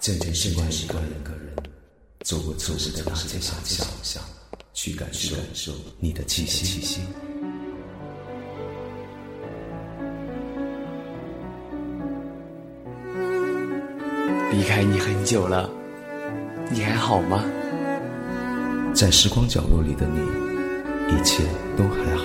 渐渐习惯一个人，个人走过错误的大街小巷，去感受你的气息。离开你很久了，你还好吗？在时光角落里的你，一切都还好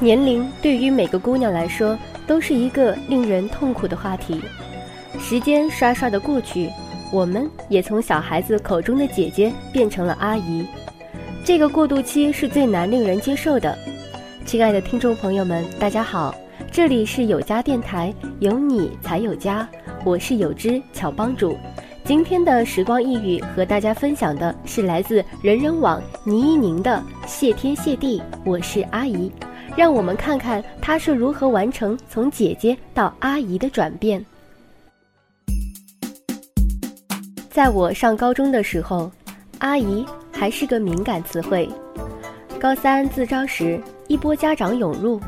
年龄对于每个姑娘来说都是一个令人痛苦的话题。时间刷刷的过去，我们也从小孩子口中的姐姐变成了阿姨。这个过渡期是最难令人接受的。亲爱的听众朋友们，大家好，这里是有家电台，有你才有家，我是有知巧帮主。今天的时光一语和大家分享的是来自人人网倪一宁的“谢天谢地，我是阿姨”。让我们看看她是如何完成从姐姐到阿姨的转变。在我上高中的时候，阿姨还是个敏感词汇。高三自招时，一波家长涌入，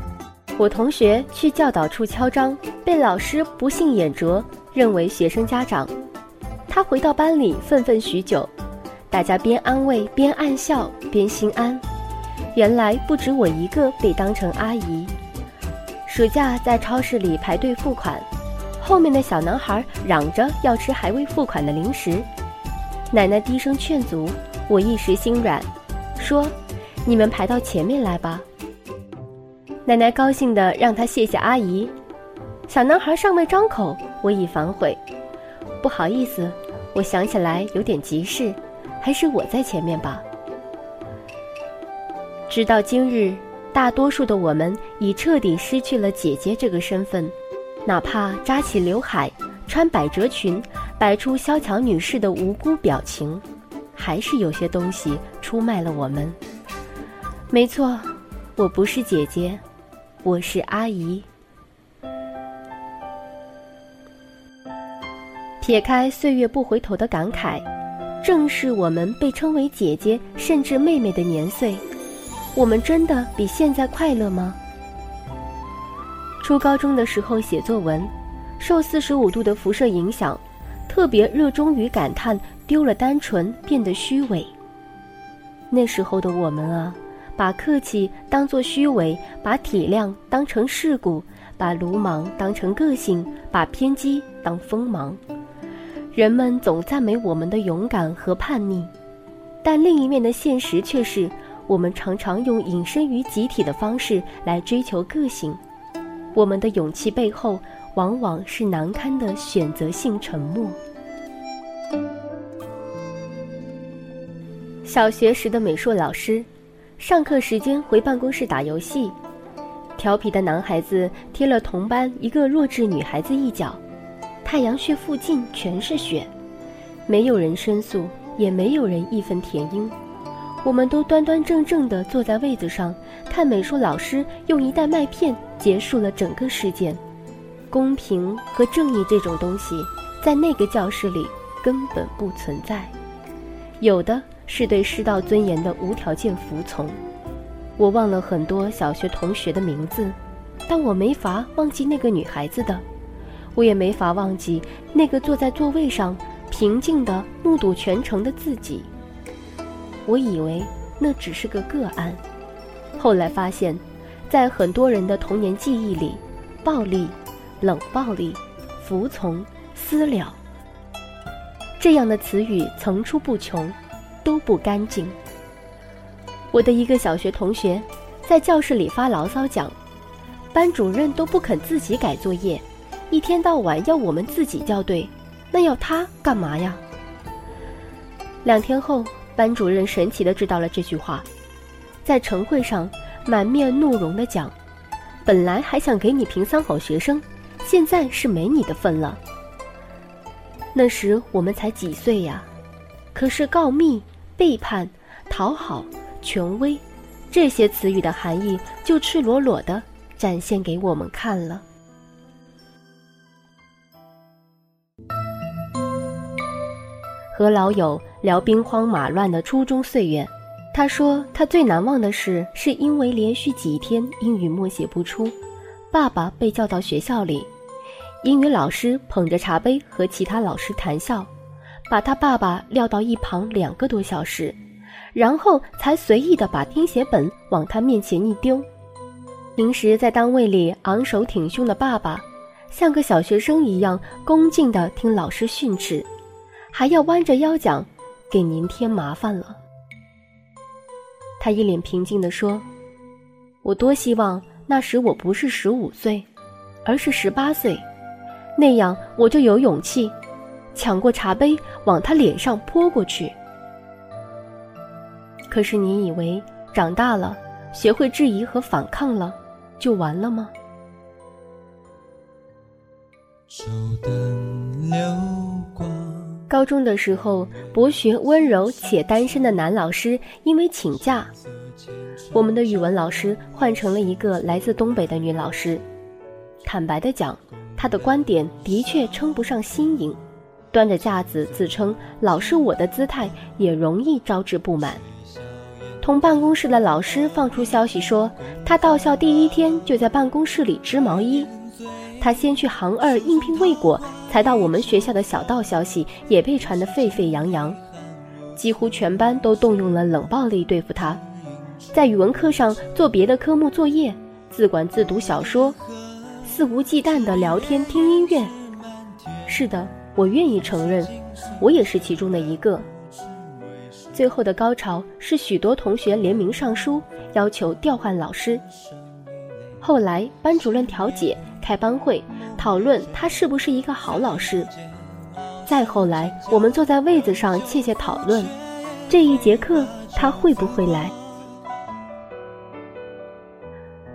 我同学去教导处敲章，被老师不幸眼拙，认为学生家长。他回到班里愤愤许久，大家边安慰边暗笑边心安。原来不止我一个被当成阿姨。暑假在超市里排队付款，后面的小男孩嚷着要吃还未付款的零食，奶奶低声劝阻，我一时心软，说：“你们排到前面来吧。”奶奶高兴地让他谢谢阿姨。小男孩尚未张口，我已反悔：“不好意思，我想起来有点急事，还是我在前面吧。”直到今日，大多数的我们已彻底失去了姐姐这个身份，哪怕扎起刘海、穿百褶裙、摆出萧蔷女士的无辜表情，还是有些东西出卖了我们。没错，我不是姐姐，我是阿姨。撇开岁月不回头的感慨，正是我们被称为姐姐甚至妹妹的年岁。我们真的比现在快乐吗？初高中的时候写作文，受四十五度的辐射影响，特别热衷于感叹丢了单纯，变得虚伪。那时候的我们啊，把客气当作虚伪，把体谅当成世故，把鲁莽当成个性，把偏激当锋芒。人们总赞美我们的勇敢和叛逆，但另一面的现实却是。我们常常用隐身于集体的方式来追求个性，我们的勇气背后往往是难堪的选择性沉默。小学时的美术老师，上课时间回办公室打游戏，调皮的男孩子踢了同班一个弱智女孩子一脚，太阳穴附近全是血，没有人申诉，也没有人义愤填膺。我们都端端正正地坐在位子上，看美术老师用一袋麦片结束了整个事件。公平和正义这种东西，在那个教室里根本不存在，有的是对师道尊严的无条件服从。我忘了很多小学同学的名字，但我没法忘记那个女孩子的，我也没法忘记那个坐在座位上平静地目睹全程的自己。我以为那只是个个案，后来发现，在很多人的童年记忆里，暴力、冷暴力、服从、私了，这样的词语层出不穷，都不干净。我的一个小学同学，在教室里发牢骚讲，班主任都不肯自己改作业，一天到晚要我们自己校对，那要他干嘛呀？两天后。班主任神奇地知道了这句话，在晨会上满面怒容地讲：“本来还想给你评三好学生，现在是没你的份了。”那时我们才几岁呀，可是告密、背叛、讨好、权威，这些词语的含义就赤裸裸地展现给我们看了。和老友聊兵荒马乱的初中岁月，他说他最难忘的事是因为连续几天英语默写不出，爸爸被叫到学校里，英语老师捧着茶杯和其他老师谈笑，把他爸爸撂到一旁两个多小时，然后才随意的把听写本往他面前一丢。平时在单位里昂首挺胸的爸爸，像个小学生一样恭敬地听老师训斥。还要弯着腰讲，给您添麻烦了。他一脸平静地说：“我多希望那时我不是十五岁，而是十八岁，那样我就有勇气，抢过茶杯往他脸上泼过去。可是你以为长大了，学会质疑和反抗了，就完了吗？”手灯流光。高中的时候，博学温柔且单身的男老师因为请假，我们的语文老师换成了一个来自东北的女老师。坦白的讲，她的观点的确称不上新颖，端着架子自称“老师我的”姿态也容易招致不满。同办公室的老师放出消息说，他到校第一天就在办公室里织毛衣。他先去行二应聘未果，才到我们学校的小道消息也被传得沸沸扬扬，几乎全班都动用了冷暴力对付他。在语文课上做别的科目作业，自管自读小说，肆无忌惮地聊天听音乐。是的，我愿意承认，我也是其中的一个。最后的高潮是许多同学联名上书，要求调换老师。后来班主任调解。开班会讨论他是不是一个好老师。再后来，我们坐在位子上窃窃讨论，这一节课他会不会来？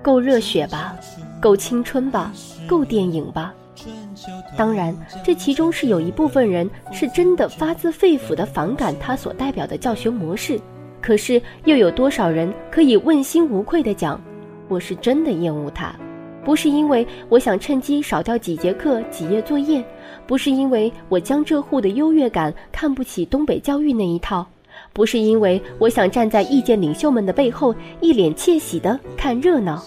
够热血吧，够青春吧，够电影吧。当然，这其中是有一部分人是真的发自肺腑的反感他所代表的教学模式，可是又有多少人可以问心无愧地讲，我是真的厌恶他。不是因为我想趁机少掉几节课、几页作业，不是因为我江浙沪的优越感看不起东北教育那一套，不是因为我想站在意见领袖们的背后一脸窃喜的看热闹。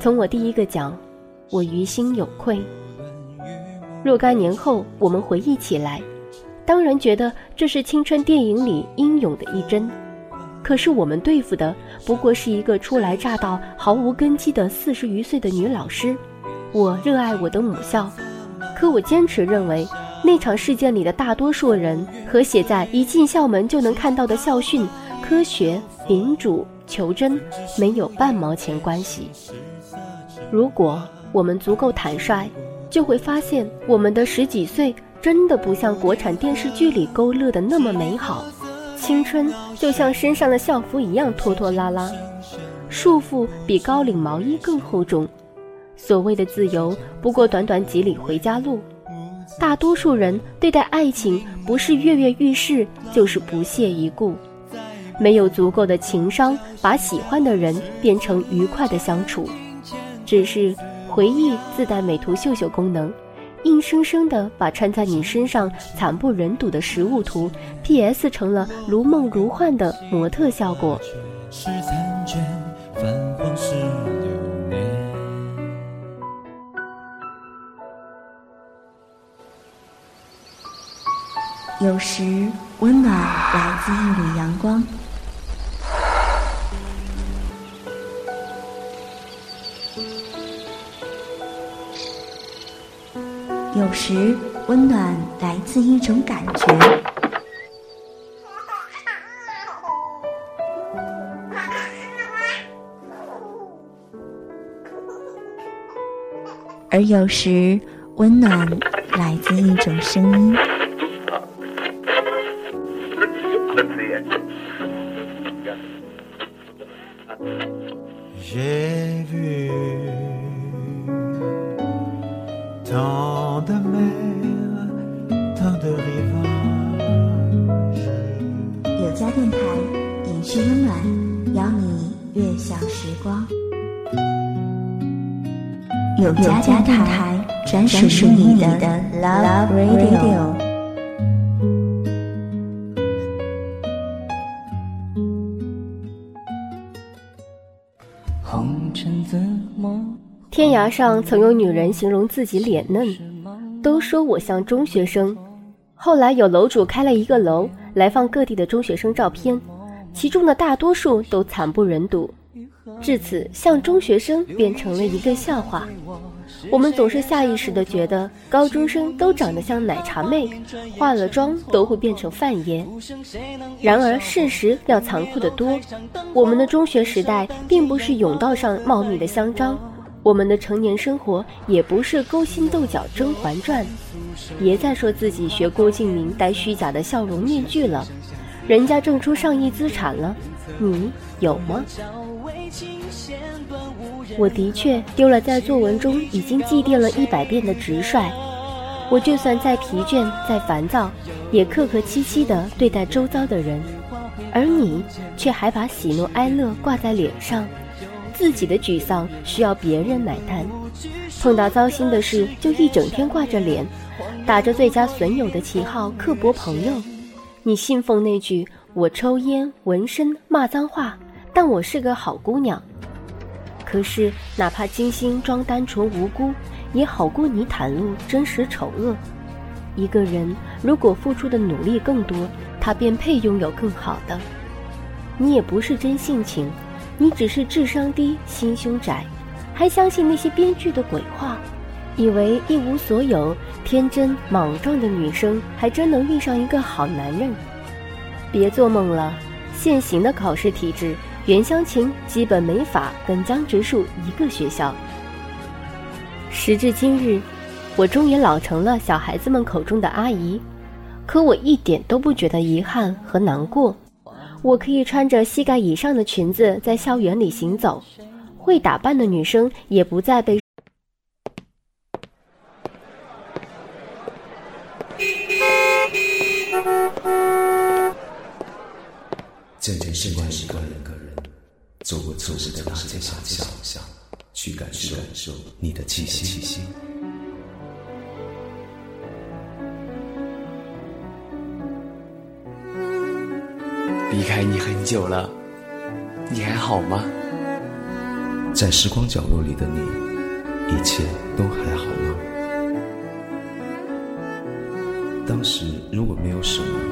从我第一个讲，我于心有愧。若干年后，我们回忆起来，当然觉得这是青春电影里英勇的一帧。可是我们对付的不过是一个初来乍到、毫无根基的四十余岁的女老师。我热爱我的母校，可我坚持认为，那场事件里的大多数人和写在一进校门就能看到的校训“科学、民主、求真”没有半毛钱关系。如果我们足够坦率，就会发现我们的十几岁真的不像国产电视剧里勾勒的那么美好。青春就像身上的校服一样拖拖拉拉，束缚比高领毛衣更厚重。所谓的自由，不过短短几里回家路。大多数人对待爱情，不是跃跃欲试，就是不屑一顾。没有足够的情商，把喜欢的人变成愉快的相处。只是回忆自带美图秀秀功能。硬生生的把穿在你身上惨不忍睹的实物图 P.S. 成了如梦如幻的模特效果。有时温暖来自一缕阳光。有时，温暖来自一种感觉；而有时，温暖来自一种声音。家电台，专属于你的 Love Radio。天涯上曾有女人形容自己脸嫩，都说我像中学生。后来有楼主开了一个楼来放各地的中学生照片，其中的大多数都惨不忍睹。至此，像中学生变成了一个笑话。我们总是下意识地觉得高中生都长得像奶茶妹，化了妆都会变成范爷。然而事实要残酷得多，我们的中学时代并不是甬道上茂密的香樟，我们的成年生活也不是勾心斗角《甄嬛传》。别再说自己学郭敬明戴虚假的笑容面具了，人家挣出上亿资产了，你有吗？我的确丢了在作文中已经祭奠了一百遍的直率，我就算再疲倦、再烦躁，也客客气气地对待周遭的人，而你却还把喜怒哀乐挂在脸上，自己的沮丧需要别人买单，碰到糟心的事就一整天挂着脸，打着最佳损友的旗号刻薄朋友，你信奉那句“我抽烟、纹身、骂脏话，但我是个好姑娘”。可是，哪怕精心装单纯无辜，也好过你袒露真实丑恶。一个人如果付出的努力更多，他便配拥有更好的。你也不是真性情，你只是智商低、心胸窄，还相信那些编剧的鬼话，以为一无所有、天真莽撞的女生还真能遇上一个好男人。别做梦了，现行的考试体制。袁湘琴基本没法跟江直树一个学校。时至今日，我终于老成了小孩子们口中的阿姨，可我一点都不觉得遗憾和难过。我可以穿着膝盖以上的裙子在校园里行走，会打扮的女生也不再被。渐渐习惯一个人。走过错失的大街小巷，去感受你的气息。离开你很久了，你还好吗？在时光角落里的你，一切都还好吗？当时如果没有什么，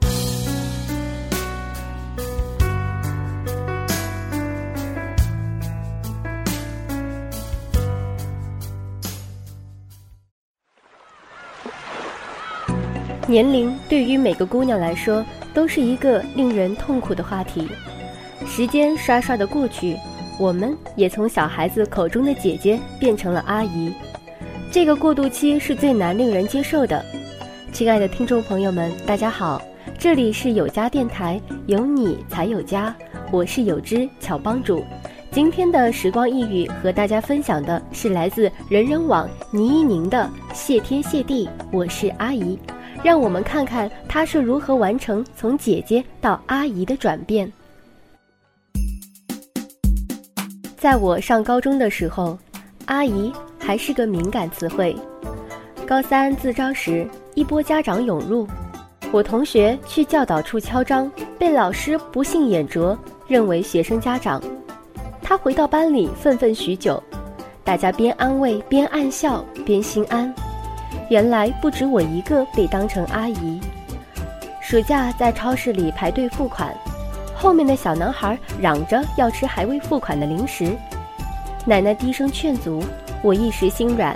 年龄对于每个姑娘来说，都是一个令人痛苦的话题。时间刷刷的过去，我们也从小孩子口中的姐姐变成了阿姨。这个过渡期是最难令人接受的。亲爱的听众朋友们，大家好，这里是有家电台，有你才有家，我是有知巧帮主。今天的时光一语和大家分享的是来自人人网倪一宁的“谢天谢地，我是阿姨”，让我们看看她是如何完成从姐姐到阿姨的转变。在我上高中的时候，阿姨还是个敏感词汇。高三自招时，一波家长涌入，我同学去教导处敲章，被老师不幸眼拙，认为学生家长。他回到班里愤愤许久，大家边安慰边暗笑边心安。原来不止我一个被当成阿姨。暑假在超市里排队付款。后面的小男孩嚷着要吃还未付款的零食，奶奶低声劝阻，我一时心软，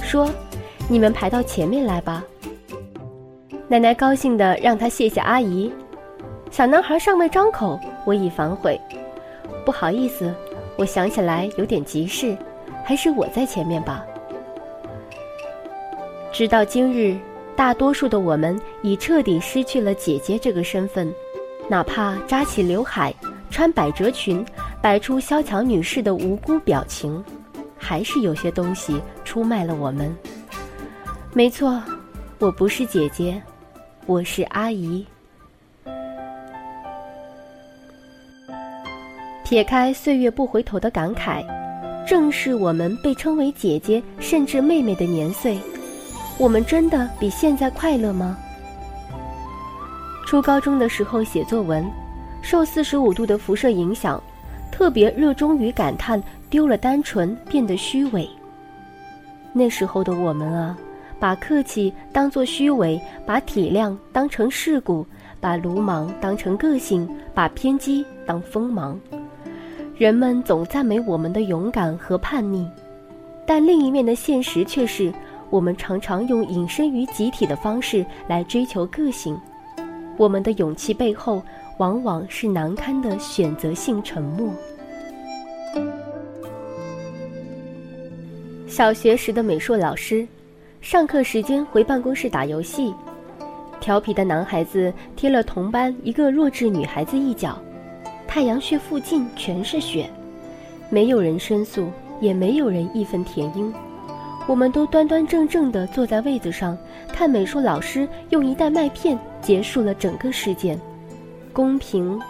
说：“你们排到前面来吧。”奶奶高兴地让他谢谢阿姨。小男孩尚未张口，我已反悔，不好意思，我想起来有点急事，还是我在前面吧。直到今日，大多数的我们已彻底失去了姐姐这个身份。哪怕扎起刘海，穿百褶裙，摆出萧蔷女士的无辜表情，还是有些东西出卖了我们。没错，我不是姐姐，我是阿姨。撇开岁月不回头的感慨，正是我们被称为姐姐甚至妹妹的年岁，我们真的比现在快乐吗？初高中的时候写作文，受四十五度的辐射影响，特别热衷于感叹丢了单纯，变得虚伪。那时候的我们啊，把客气当作虚伪，把体谅当成世故，把鲁莽当成个性，把偏激当锋芒。人们总赞美我们的勇敢和叛逆，但另一面的现实却是，我们常常用隐身于集体的方式来追求个性。我们的勇气背后，往往是难堪的选择性沉默。小学时的美术老师，上课时间回办公室打游戏，调皮的男孩子踢了同班一个弱智女孩子一脚。太阳穴附近全是血，没有人申诉，也没有人义愤填膺。我们都端端正正地坐在位子上，看美术老师用一袋麦片结束了整个事件，公平